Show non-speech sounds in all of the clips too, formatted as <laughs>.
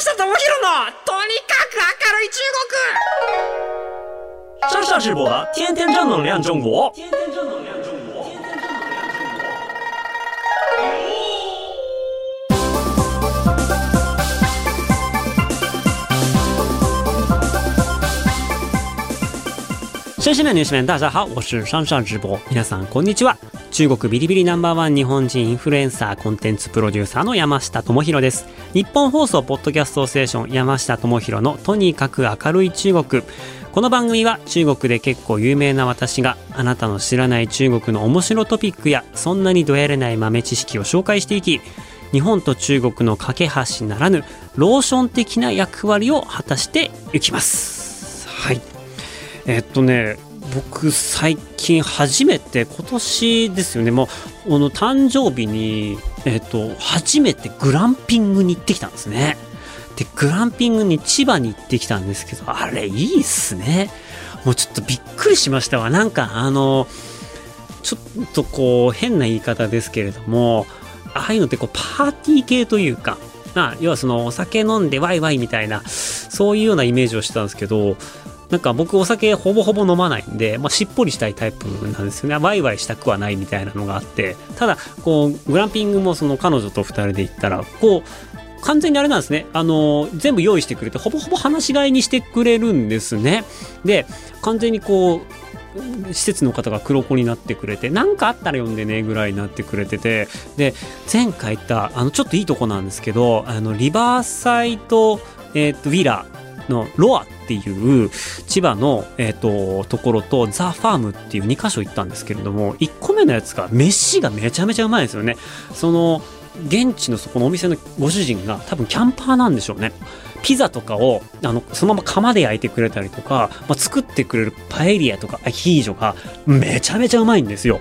下智博のとにかく明るい中国上上直播的天天正能量中国。天天正能量 中国。绅士们、女士们，大家好，我是上上直播。皆さんこんにちは。中国ビリビリナンバーワン日本人インフルエンサーコンテンツプロデューサーの山下智博です。日本放送ポッドキャストステーション山下智博のとにかく明るい中国。この番組は中国で結構有名な私があなたの知らない中国の面白トピックやそんなにどやれない豆知識を紹介していき日本と中国の架け橋ならぬローション的な役割を果たしていきます。はい。えっとね僕最近初めて今年ですよね。もうこの誕生日に、えっと、初めてグランピングに行ってきたんですね。でグランピングに千葉に行ってきたんですけどあれいいっすね。もうちょっとびっくりしましたわ。なんかあのちょっとこう変な言い方ですけれどもああいうのってこうパーティー系というかまあ要はそのお酒飲んでワイワイみたいなそういうようなイメージをしてたんですけどなんか僕お酒ほぼほぼ飲まないんで、まあ、しっぽりしたいタイプなんですよね。ワイワイしたくはないみたいなのがあって、ただ、こう、グランピングもその彼女と二人で行ったら、こう、完全にあれなんですね。あの、全部用意してくれて、ほぼほぼ話し飼いにしてくれるんですね。で、完全にこう、施設の方が黒子になってくれて、何かあったら読んでね、ぐらいになってくれてて、で、前回行った、あの、ちょっといいとこなんですけど、あの、リバーサイド、えっ、と、ヴィラーのロアっていう千葉の、えー、とところとザ・ファームっていう2箇所行ったんですけれども1個目のやつが飯がめちゃめちゃうまいですよね。その現地のそこのお店のご主人が多分キャンパーなんでしょうね。ピザとかをあのそのまま窯で焼いてくれたりとか、まあ、作ってくれるパエリアとかアヒージョがめちゃめちゃうまいんですよ。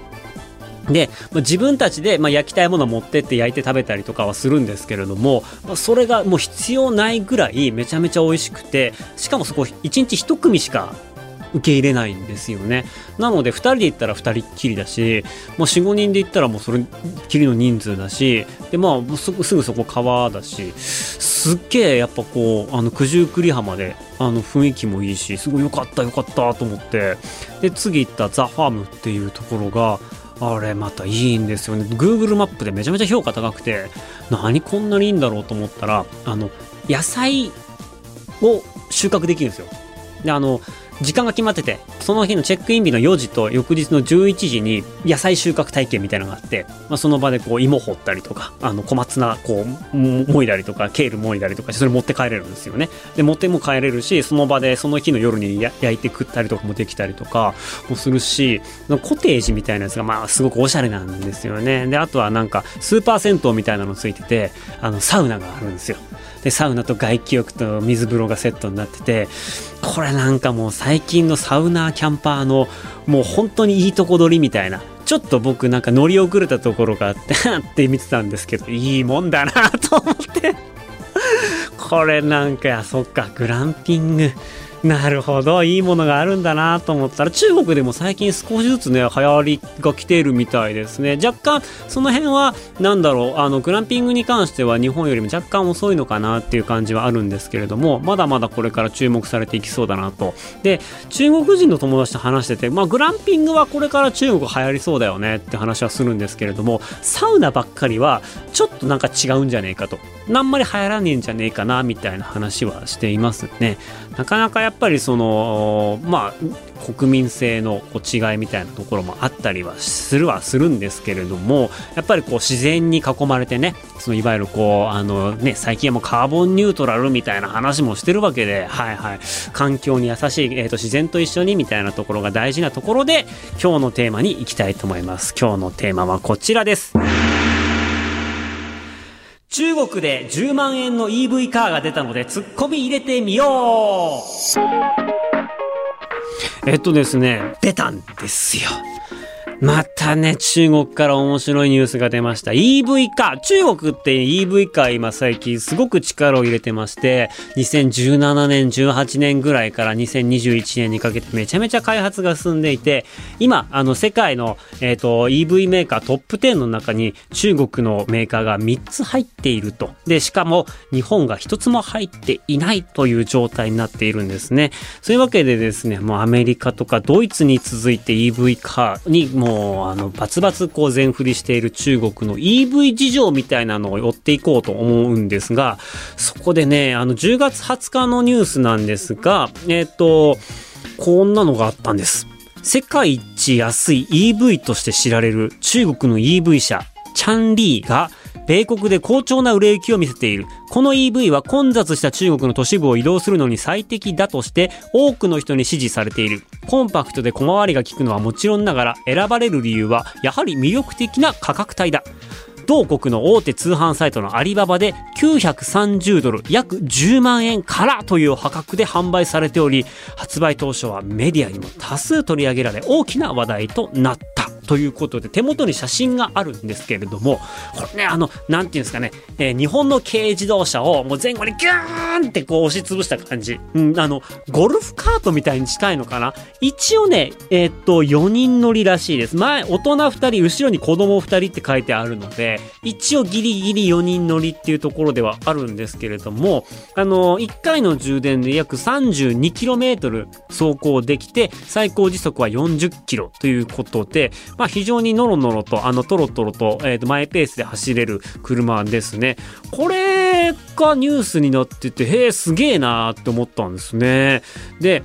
で、自分たちで、まあ、焼きたいものを持ってって焼いて食べたりとかはするんですけれども、まあ、それがもう必要ないぐらいめちゃめちゃ美味しくてしかもそこ1日1組しか受け入れないんですよね。なので2人で行ったら2人っきりだし45人で行ったらもうそれっきりの人数だしでまあすぐすぐそこ川だしすっげえやっぱこうあの九十九里浜であの雰囲気もいいしすごい良かった良かったと思って。で次行ったザ・ファームっていうところがあれまたいいんですよね。Google マップでめちゃめちゃ評価高くて何こんなにいいんだろうと思ったらあの野菜を収穫できるんですよ。であの時間が決まっててその日のチェックイン日の4時と翌日の11時に野菜収穫体験みたいなのがあって、まあ、その場でこう芋掘ったりとかあの小松菜こうもいだりとかケールもいだりとかしてそれ持って帰れるんですよね。で持っても帰れるしその場でその日の夜に焼いて食ったりとかもできたりとかもするしコテージみたいなやつがまあすごくおしゃれなんですよね。であとはなんかスーパー銭湯みたいなのついててあのサウナがあるんですよ。でサウナと外気浴と水風呂がセットになっててこれなんかもう最近のサウナーキャンパーのもう本当にいいとこ取りみたいなちょっと僕なんか乗り遅れたところがあって <laughs> って見てたんですけどいいもんだなと思って。これなんかそっかグランピング。<laughs> なるほど。いいものがあるんだなと思ったら中国でも最近少しずつね流行りが来ているみたいですね。若干その辺はなんだろうあのグランピングに関しては日本よりも若干遅いのかなっていう感じはあるんですけれどもまだまだこれから注目されていきそうだなと。で中国人の友達と話しててまあグランピングはこれから中国流行りそうだよねって話はするんですけれどもサウナばっかりはちょっとなんか違うんじゃねえかと。あんまり流行らねえんじゃねえかなみたいな話はしていますね。なかなかっぱりそのまあ国民性の違いみたいなところもあったりはするはするんですけれどもやっぱりこう自然に囲まれてねそのいわゆるこうあのね最近はもうカーボンニュートラルみたいな話もしてるわけではいはい。環境に優しい、えー、と自然と一緒にみたいなところが大事なところで今日のテーマに行きたいと思います。今日のテーマはこちらです。中国で10万円の EV カーが出たので突っ込み入れてみよう。えっとですね。出たんですよまたね、中国から面白いニュースが出ました。EV 化中国って EV 化今最近すごく力を入れてまして、2017年、18年ぐらいから2021年にかけてめちゃめちゃ開発が進んでいて、今、あの、世界の、えっ、ー、と、EV メーカートップ10の中に中国のメーカーが3つ入っていると。で、しかも日本が1つも入っていないという状態になっているんですね。そういうわけでですね、もうアメリカとかドイツに続いて EV 化にもうもう、あの、バツバツこう全振りしている中国の EV 事情みたいなのを追っていこうと思うんですが、そこでね、あの、10月20日のニュースなんですが、えっ、ー、と、こんなのがあったんです。世界一安い EV として知られる中国の EV 車、チャンリーが米国で好調な売れ行きを見せている。この EV は混雑した中国の都市部を移動するのに最適だとして多くの人に支持されている。コンパクトで小回りが利くのはもちろんながら選ばれる理由はやはり魅力的な価格帯だ。同国の大手通販サイトのアリババで930ドル約10万円からという破格で販売されており発売当初はメディアにも多数取り上げられ大きな話題となったということで、手元に写真があるんですけれども、これね、あの、なんていうんですかね、えー、日本の軽自動車をもう前後にギューンってこう押しつぶした感じ。うん、あの、ゴルフカートみたいに近いのかな一応ね、えー、っと、4人乗りらしいです。前、大人2人、後ろに子供2人って書いてあるので、一応ギリギリ4人乗りっていうところではあるんですけれども、あの、1回の充電で約 32km 走行できて、最高時速は 40km ということで、まあ、非常にノロノロと、あの、トロトロと、えっ、ー、と、マイペースで走れる車ですね。これがニュースになってて、へえ、すげえなーって思ったんですね。で、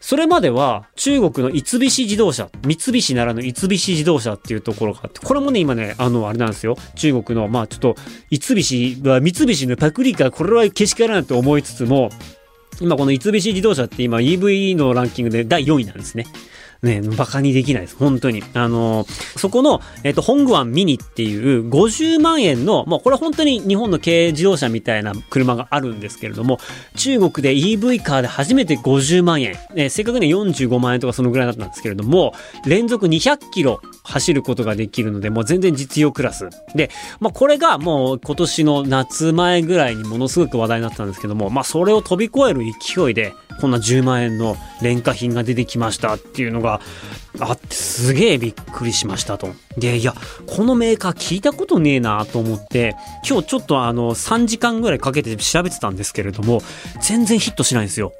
それまでは中国の三菱自動車、三菱ならぬ三菱自動車っていうところがあって、これもね、今ね、あの、あれなんですよ。中国の、まあちょっと、三菱は三菱のパクリか、これはけしからなんと思いつつも、今この三菱自動車って今 EV のランキングで第4位なんですね。ね、馬鹿にできないです。本当に。あのー、そこの、えっ、ー、と、本グアンミニっていう50万円の、もうこれ本当に日本の軽自動車みたいな車があるんですけれども、中国で EV カーで初めて50万円、えー、正確に45万円とかそのぐらいだったんですけれども、連続200キロ走ることができるので、もう全然実用クラス。で、まあこれがもう今年の夏前ぐらいにものすごく話題になったんですけども、まあそれを飛び越える勢いで、こんな10万円の廉価品が出てきましたっていうのがあってすげえびっくりしましたと。で、いや、このメーカー聞いたことねえなと思って、今日ちょっとあの3時間ぐらいかけて調べてたんですけれども、全然ヒットしないんですよ。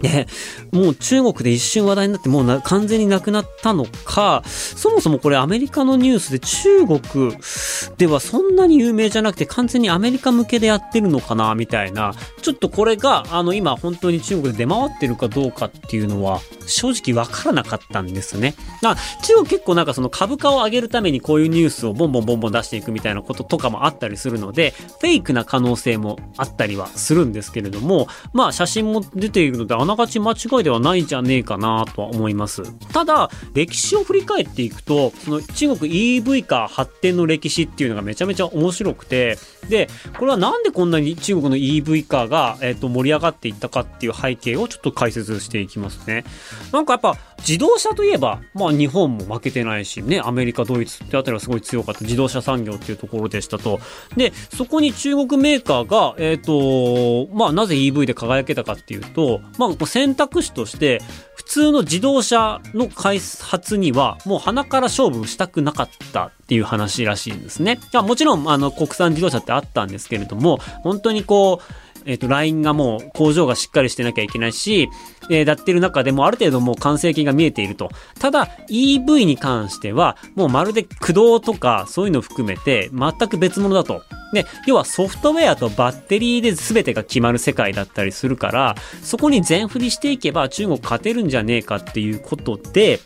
で、もう中国で一瞬話題になってもう完全になくなったのか、そもそもこれアメリカのニュースで中国ではそんなに有名じゃなくて完全にアメリカ向けでやってるのかなみたいな、ちょっとこれがあの今本当に中国で出回ってるかどうかっていうのは正直わからなかったんですね。あ中国結構なんかその株価を上げるためにこういうニュースをボンボンボンボン出していくみたいなこととかもあったりするので、フェイクな可能性もあったりはするんですけれども、まあ写真も出ているのであながち間違いではないんじゃねえかなとは思います。ただ、歴史を振り返っていくと、その中国 EV 化発展の歴史っていうのがめちゃめちゃ面白くて、で、これはなんでこんなに中国の EV 化が、えー、と盛り上がっていったかっていう背景をちょっと解説していきますね。なんかやっぱ自動車といえば、まあ日本も負けてないし、ね、アメリカ、ドイツってあたりはすごい強かった自動車産業っていうところでしたと。で、そこに中国メーカーが、えっ、ー、と、まあなぜ EV で輝けたかっていうと、まあ選択肢として、普通の自動車の開発にはもう鼻から勝負したくなかったっていう話らしいんですね。もちろんあの国産自動車ってあったんですけれども、本当にこう、えっ、ー、と、ラインがもう工場がしっかりしてなきゃいけないし、えー、だってる中でもある程度もう完成形が見えていると。ただ、EV に関しては、もうまるで駆動とかそういうのを含めて全く別物だと。で、要はソフトウェアとバッテリーで全てが決まる世界だったりするから、そこに全振りしていけば中国勝てるんじゃねえかっていうことで、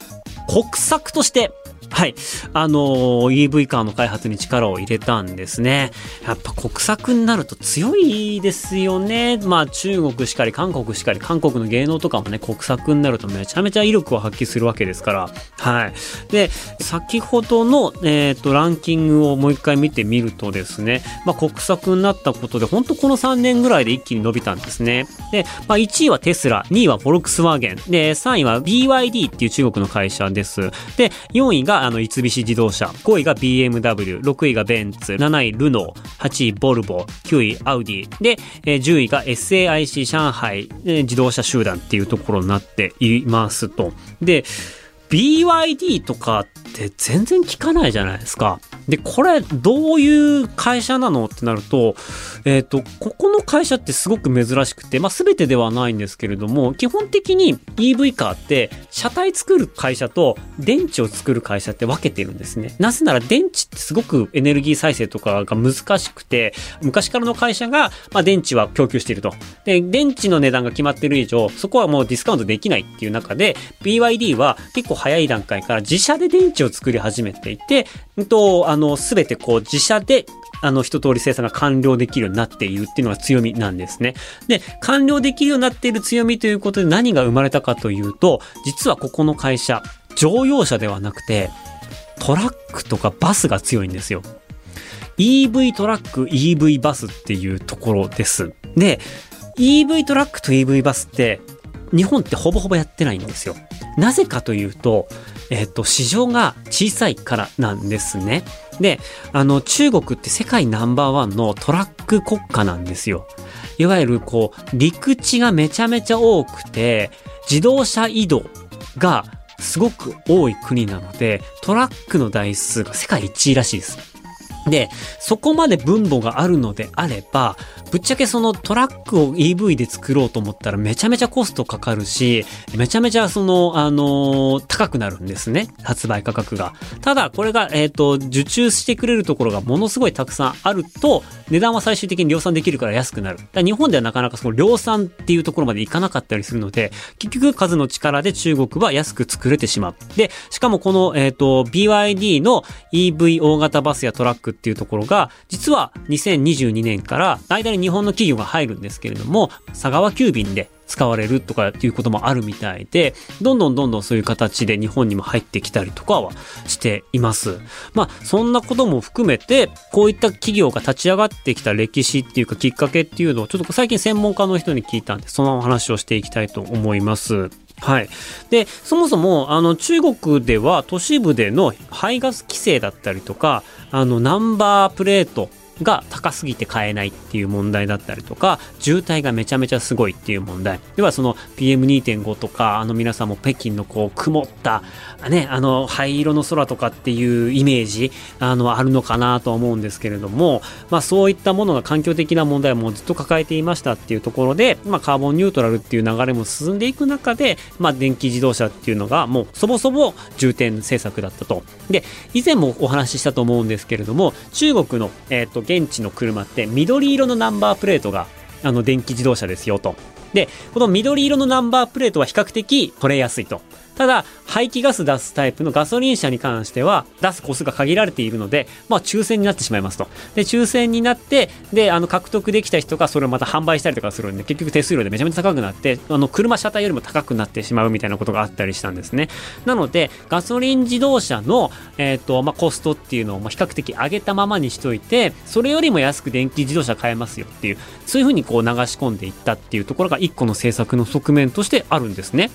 国策としてはい。あのー、EV カーの開発に力を入れたんですね。やっぱ国策になると強いですよね。まあ中国しかり、韓国しかり、韓国の芸能とかもね、国策になるとめちゃめちゃ威力を発揮するわけですから。はい。で、先ほどの、えっ、ー、と、ランキングをもう一回見てみるとですね、まあ国策になったことで、本当この3年ぐらいで一気に伸びたんですね。で、まあ1位はテスラ、2位はフォルクスワーゲン、で、3位は BYD っていう中国の会社です。で、4位があの三菱自動車、5位が BMW、6位がベンツ、7位ルノー、8位ボルボ、9位アウディ、で、えー10位が SAIC 上海、えー自動車集団っていうところになっていますと。で、BYD とかって全然聞かないじゃないですか。で、これどういう会社なのってなると、えっ、と、ここの会社ってすごく珍しくて、まあ全てではないんですけれども、基本的に EV カーって車体作る会社と電池を作る会社って分けてるんですね。なぜなら電池ってすごくエネルギー再生とかが難しくて、昔からの会社が、まあ電池は供給していると。で、電池の値段が決まってる以上、そこはもうディスカウントできないっていう中で、BYD は結構早い段階から自社で電池を作り始めていて、と、あの、すべてこう自社であの、一通り生産が完了できるようになっているっていうのが強みなんですね。で、完了できるようになっている強みということで何が生まれたかというと、実はここの会社、乗用車ではなくて、トラックとかバスが強いんですよ。EV トラック、EV バスっていうところです。で、EV トラックと EV バスって、日本ってほぼほぼやってないんですよ。なぜかというと、えっ、と、市場が小さいからなんですね。で、あの、中国って世界ナンバーワンのトラック国家なんですよ。いわゆるこう、陸地がめちゃめちゃ多くて、自動車移動がすごく多い国なので、トラックの台数が世界一位らしいです。で、そこまで分母があるのであれば、ぶっちゃけそのトラックを EV で作ろうと思ったらめちゃめちゃコストかかるし、めちゃめちゃその、あのー高くなるんですね。発売価格が。ただ、これが、えっ、と、受注してくれるところがものすごいたくさんあると、値段は最終的に量産できるから安くなる。だ日本ではなかなかその量産っていうところまでいかなかったりするので、結局数の力で中国は安く作れてしまう。で、しかもこの、えっ、と、BYD の EV 大型バスやトラックっていうところが、実は2022年から間に日本の企業が入るんですけれども、佐川急便で使われるとかっていうこともあるみたいで、どんどんどんどんそういう形で日本にも入ってきたりとかはしています。まあ、そんなことも含めて、こういった企業が立ち上がってきた歴史っていうかきっかけっていうのを、ちょっと最近専門家の人に聞いたんで、そのお話をしていきたいと思います。はい。で、そもそも、あの、中国では都市部での排ガス規制だったりとか、あの、ナンバープレートが高すぎて買えないっていう問題だったりとか、渋滞がめちゃめちゃすごいっていう問題。ではその PM2.5 とか、あの皆さんも北京のこう曇った、ね、あの灰色の空とかっていうイメージ、あの、あるのかなと思うんですけれども、まあそういったものが環境的な問題もずっと抱えていましたっていうところで、まあカーボンニュートラルっていう流れも進んでいく中で、まあ電気自動車っていうのがもうそもそも重点政策だったと。で、以前もお話ししたと思うんですけれども、中国の、えっ、と、現地の車って緑色のナンバープレートが、あの、電気自動車ですよと。で、この緑色のナンバープレートは比較的取れやすいと。ただ、排気ガス出すタイプのガソリン車に関しては、出す個数が限られているので、まあ、抽選になってしまいますと。で、抽選になって、で、あの、獲得できた人がそれをまた販売したりとかするんで、結局手数料でめちゃめちゃ高くなって、あの、車車体よりも高くなってしまうみたいなことがあったりしたんですね。なので、ガソリン自動車の、えっ、と、まあ、コストっていうのを比較的上げたままにしといて、それよりも安く電気自動車買えますよっていう、そういうふうにこう流し込んでいったっていうところが一個の政策の側面としてあるんですね。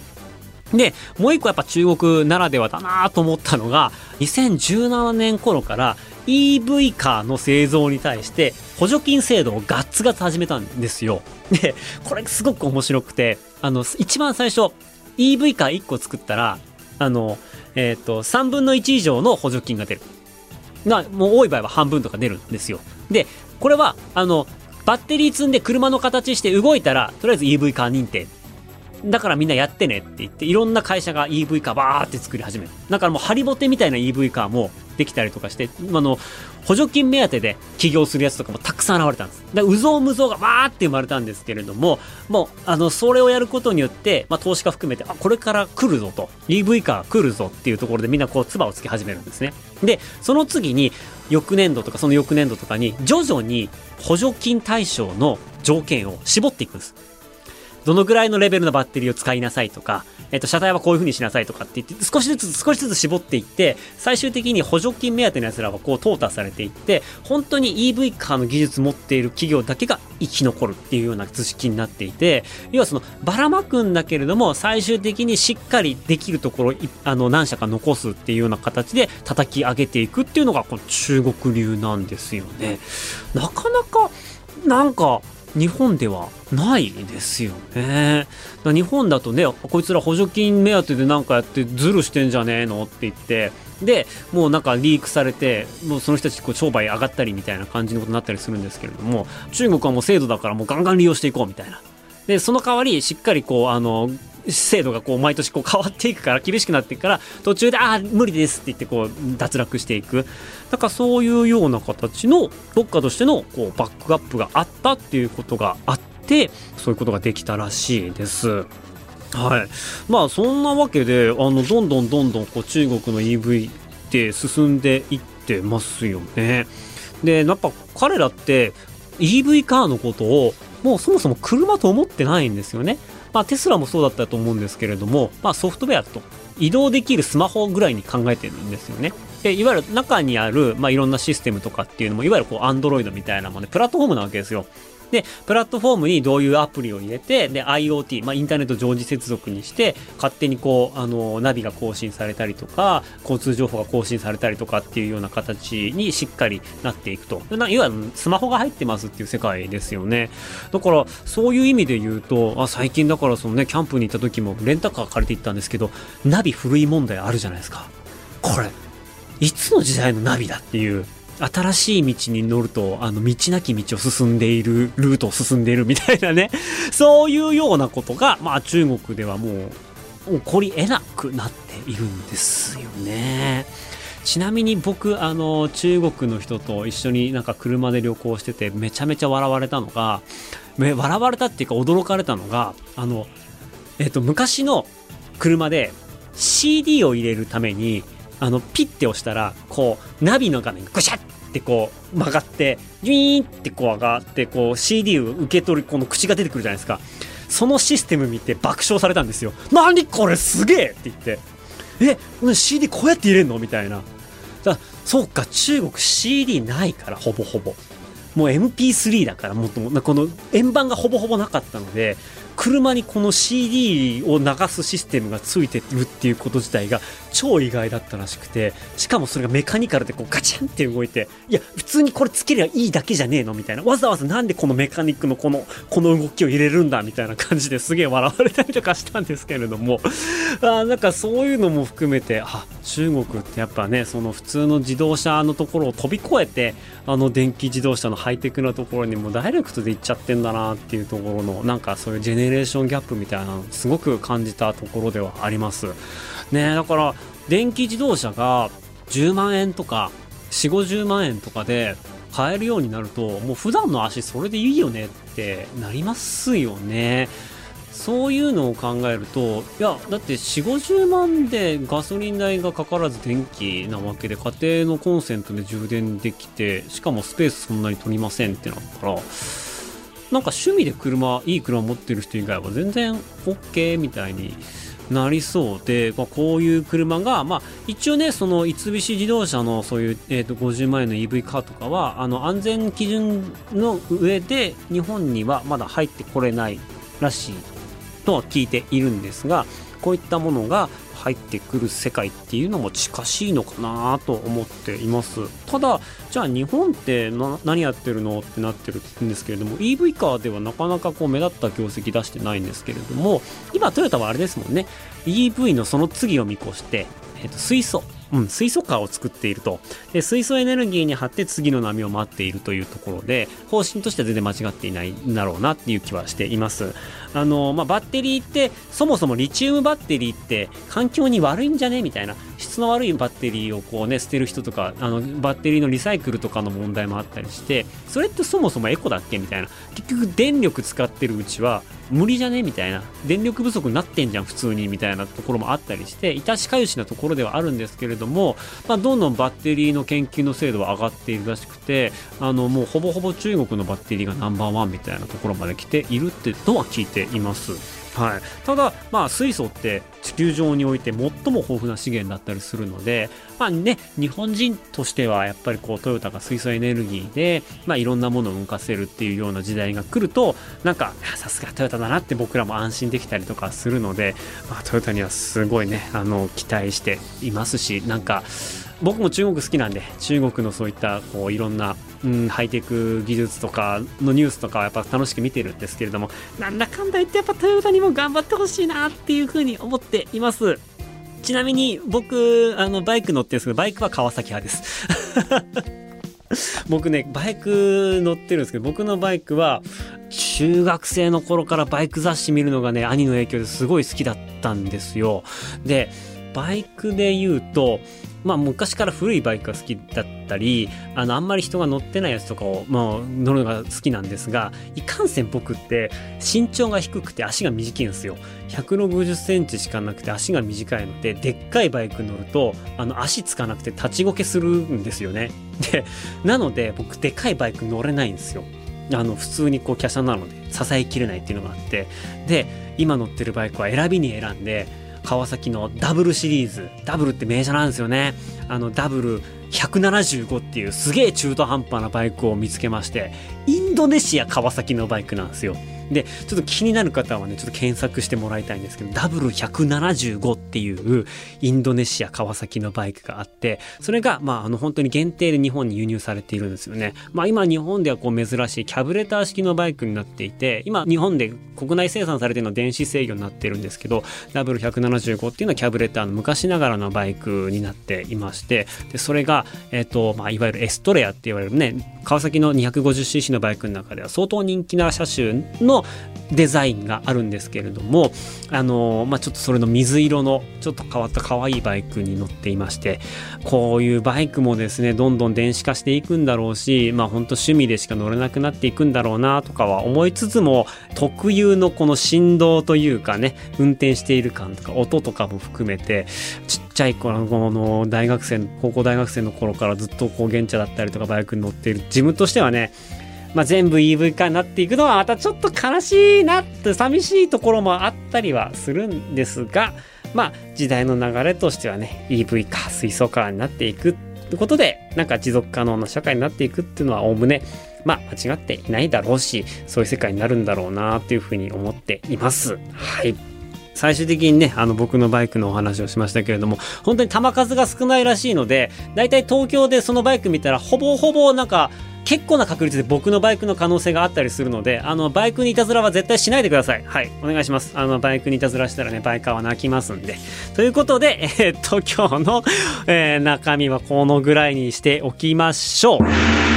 で、もう一個やっぱ中国ならではだなと思ったのが、2017年頃から EV カーの製造に対して補助金制度をガッツガツ始めたんですよ。で、これすごく面白くて、あの、一番最初 EV カー1個作ったら、あの、えっ、と、3分の1以上の補助金が出る。が、もう多い場合は半分とか出るんですよ。で、これは、あの、バッテリー積んで車の形して動いたら、とりあえず EV カー認定。だからみんなやってねって言って、いろんな会社が EV カーバーって作り始める。だからもうハリボテみたいな EV カーもできたりとかして、あの、補助金目当てで起業するやつとかもたくさん現れたんです。で、うぞうむぞうがわーって生まれたんですけれども、もう、あの、それをやることによって、まあ、投資家含めて、あ、これから来るぞと、EV カー来るぞっていうところでみんなこう、唾をつけ始めるんですね。で、その次に、翌年度とかその翌年度とかに、徐々に補助金対象の条件を絞っていくんです。どのぐらいのレベルのバッテリーを使いなさいとか、えっと、車体はこういう風にしなさいとかって言って、少しずつ少しずつ絞っていって、最終的に補助金目当ての奴らはこう淘汰されていって、本当に EV カーの技術持っている企業だけが生き残るっていうような図式になっていて、要はそのばらまくんだけれども、最終的にしっかりできるところ、あの、何社か残すっていうような形で叩き上げていくっていうのが、この中国流なんですよね。なかなか、なんか、日本ではないですよね。日本だとね、こいつら補助金目当てでなんかやってズルしてんじゃねえのって言って、で、もうなんかリークされて、もうその人たちこう商売上がったりみたいな感じのことになったりするんですけれども、中国はもう制度だからもうガンガン利用していこうみたいな。で、その代わりしっかりこう、あの、制度がこう毎年こう変わっていくから厳しくなっていくから途中でああ無理ですって言ってこう脱落していくだからそういうような形のどっかとしてのこうバックアップがあったっていうことがあってそういうことができたらしいです。はい、まあそんなわけであのどんどんどんどんこう中国の EV って進んでいってますよね。でやっぱ彼らって EV カーのことをもうそもそも車と思ってないんですよね。まあ、テスラもそうだったと思うんですけれども、まあ、ソフトウェアと移動できるスマホぐらいに考えてるんですよね。でいわゆる中にある、まあ、いろんなシステムとかっていうのもいわゆるこう Android みたいなもんでプラットフォームなわけですよ。で、プラットフォームにどういうアプリを入れて、で、IoT、まあ、インターネット常時接続にして、勝手にこう、あの、ナビが更新されたりとか、交通情報が更新されたりとかっていうような形にしっかりなっていくと。いわゆるスマホが入ってますっていう世界ですよね。だから、そういう意味で言うと、あ、最近だからそのね、キャンプに行った時もレンタカー借りて行ったんですけど、ナビ古い問題あるじゃないですか。これ、いつの時代のナビだっていう。新しい道に乗ると、あの、道なき道を進んでいる、ルートを進んでいるみたいなね、<laughs> そういうようなことが、まあ中国ではもう、起こり得なくなっているんですよね。ちなみに僕、あの、中国の人と一緒になんか車で旅行してて、めちゃめちゃ笑われたのが、笑われたっていうか驚かれたのが、あの、えっ、と、昔の車で CD を入れるために、あの、ピッて押したら、こう、ナビの画面がぐしゃってこう曲がって、ジュイーンってこう上がって、こう CD を受け取るこの口が出てくるじゃないですか。そのシステム見て爆笑されたんですよ。何これすげえって言って。え、CD こうやって入れんの？みたいな。だそうか、中国 CD ないから、ほぼほぼ。もう MP3 だから、もっとも、この円盤がほぼほぼなかったので、車にこの CD を流すシステムがついてるっていうこと自体が超意外だったらしくてしかもそれがメカニカルでこうガチャンって動いていや普通にこれつけりゃいいだけじゃねえの？みたいな。わざわざなんでこのメカニックのこのこの動きを入れるんだ？みたいな感じですげえ笑われたりとかしたんですけれども。あなんかそういうのも含めてあ中国ってやっぱねその普通の自動車のところを飛び越えてあの電気自動車のハイテクなところにもダイレクトで行っちゃってんだなっていうところのなんかそういうジェネレーションギャップみたいなのすごく感じたところではあります。ねだから電気自動車が10万円とか4 5 0万円とかで買えるようになるともう普段の足それでいいよねってなりますよね。そういうのを考えると、いや、だって4、50万でガソリン代がかからず電気なわけで、家庭のコンセントで充電できて、しかもスペースそんなに取りませんってなったら、なんか趣味で車、いい車持ってる人以外は全然 OK みたいになりそうで、まあ、こういう車が、まあ、一応ね、その三菱自動車のそういう、えー、と50万円の EV カーとかは、あの安全基準の上で日本にはまだ入ってこれないらしいとは聞いているんですが、こういったものが入ってくる世界っていうのも近しいのかなと思っています。ただじゃあ日本って何やってるのってなってるんですけれども EV カーではなかなかこう目立った業績出してないんですけれども今トヨタはあれですもんね。EV のその次を見越して、えー、と水素。うん、水素カーを作っていると。で水素エネルギーに貼って次の波を待っているというところで方針としては全然間違っていないんだろうなっていう気はしています。あの、まあ、バッテリーってそもそもリチウムバッテリーって環境に悪いんじゃね？みたいな。質の悪いバッテリーをこうね捨てる人とかあのバッテリーのリサイクルとかの問題もあったりしてそれってそもそもエコだっけみたいな結局電力使ってるうちは無理じゃねみたいな電力不足になってんじゃん普通にみたいなところもあったりして致しかゆしなところではあるんですけれども、まあ、どんどんバッテリーの研究の精度は上がっているらしくてあのもうほぼほぼ中国のバッテリーがナンバーワンみたいなところまで来ているってのは聞いています。はい、ただ、まあ、水素って地球上において最も豊富な資源だったりするので、まあね、日本人としてはやっぱりこうトヨタが水素エネルギーで、まあ、いろんなものを動かせるっていうような時代が来るとなんかさすがトヨタだなって僕らも安心できたりとかするので、まあ、トヨタにはすごいねあの期待していますしなんか僕も中国好きなんで中国のそういったこういろんな、うん、ハイテク技術とかのニュースとかはやっぱ楽しく見てるんですけれどもなんだかんだ言ってやっぱトヨタにも頑張ってほしいなっていうふうに思っています。ちなみに僕あのバイク乗ってるんですけどバイクは川崎派です。<laughs> 僕ねバイク乗ってるんですけど僕のバイクは中学生の頃からバイク雑誌見るのがね兄の影響ですごい好きだったんですよ。でバイクで言うとまあ、昔から古いバイクが好きだったりあのあんまり人が乗ってないやつとかを、まあ、乗るのが好きなんですがいかんせん僕って身長が低くて足が短いんですよ。160センチしかなくて足が短いのででっかいバイク乗るとあの足つかなくて立ちこけするんですよね。でなので僕でかいバイク乗れないんですよ。あの普通にこう華奢なので支えきれないっていうのがあって。で今乗ってるバイクは選びに選んで川崎のダブルシリーズ。ダブルって名車なんですよね。あのダブル175っていうすげえ中途半端なバイクを見つけましてインドネシア川崎のバイクなんですよ。でちょっと気になる方はねちょっと検索してもらいたいんですけどダブル175っていうインドネシア川崎のバイクがあってそれがまああの本当に限定で日本に輸入されているんですよね。まあ今日本ではこう珍しいキャブレター式のバイクになっていて今日本で国内生産されているのは電子制御になってるんですけどダブル175っていうのはキャブレターの昔ながらのバイクになっていましてでそれがえ、ー、とまあいわゆるエストレアって言われるね川崎の 250cc のバイクの中では相当人気な車種ののデザインがあるんですけれどもあの、まあ、ちょっとそれの水色のちょっと変わった可愛いバイクに乗っていましてこういうバイクもですねどんどん電子化していくんだろうしまあ本当趣味でしか乗れなくなっていくんだろうなとかは思いつつも特有のこの振動というかね運転している感とか音とかも含めてちっちゃい頃の大学生高校大学生の頃からずっとこう現茶だったりとかバイクに乗っている。自分としてはねまあ、全部 EV 化になっていくのはまたちょっと悲しいなって寂しいところもあったりはするんですがまあ時代の流れとしてはね EV 化水素化になっていくってことでなんか持続可能な社会になっていくっていうのはおおむねまあ間違っていないだろうしそういう世界になるんだろうなっていうふうに思っています。はい最終的にね、あの僕のバイクのお話をしましたけれども、本当に球数が少ないらしいので、だいたい東京でそのバイク見たら、ほぼほぼなんか、結構な確率で僕のバイクの可能性があったりするので、あの、バイクにいたずらは絶対しないでください。はい。お願いします。あの、バイクにいたずらしたらね、バイカーは泣きますんで。ということで、えー、っと、今日の、えー、中身はこのぐらいにしておきましょう。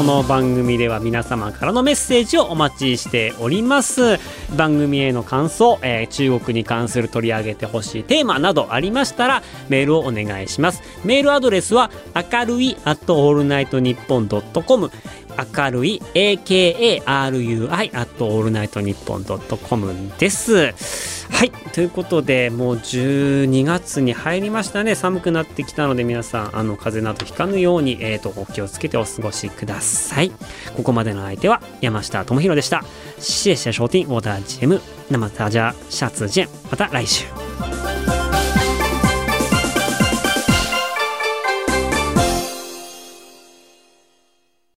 この番組では皆様からのメッセージをお待ちしております。番組への感想、えー、中国に関する取り上げてほしいテーマなどありましたらメールをお願いします。メールアドレスは明るい at allnightnippon.com 明るい AKARUI at allnightnippon.com です。はい。ということで、もう12月に入りましたね。寒くなってきたので、皆さん、あの、風邪などひかぬように、え、ー、と、お気をつけてお過ごしください。ここまでの相手は、山下智博でした。シエシェショーティンオーダージェムナマタジャシャツジェン。また来週。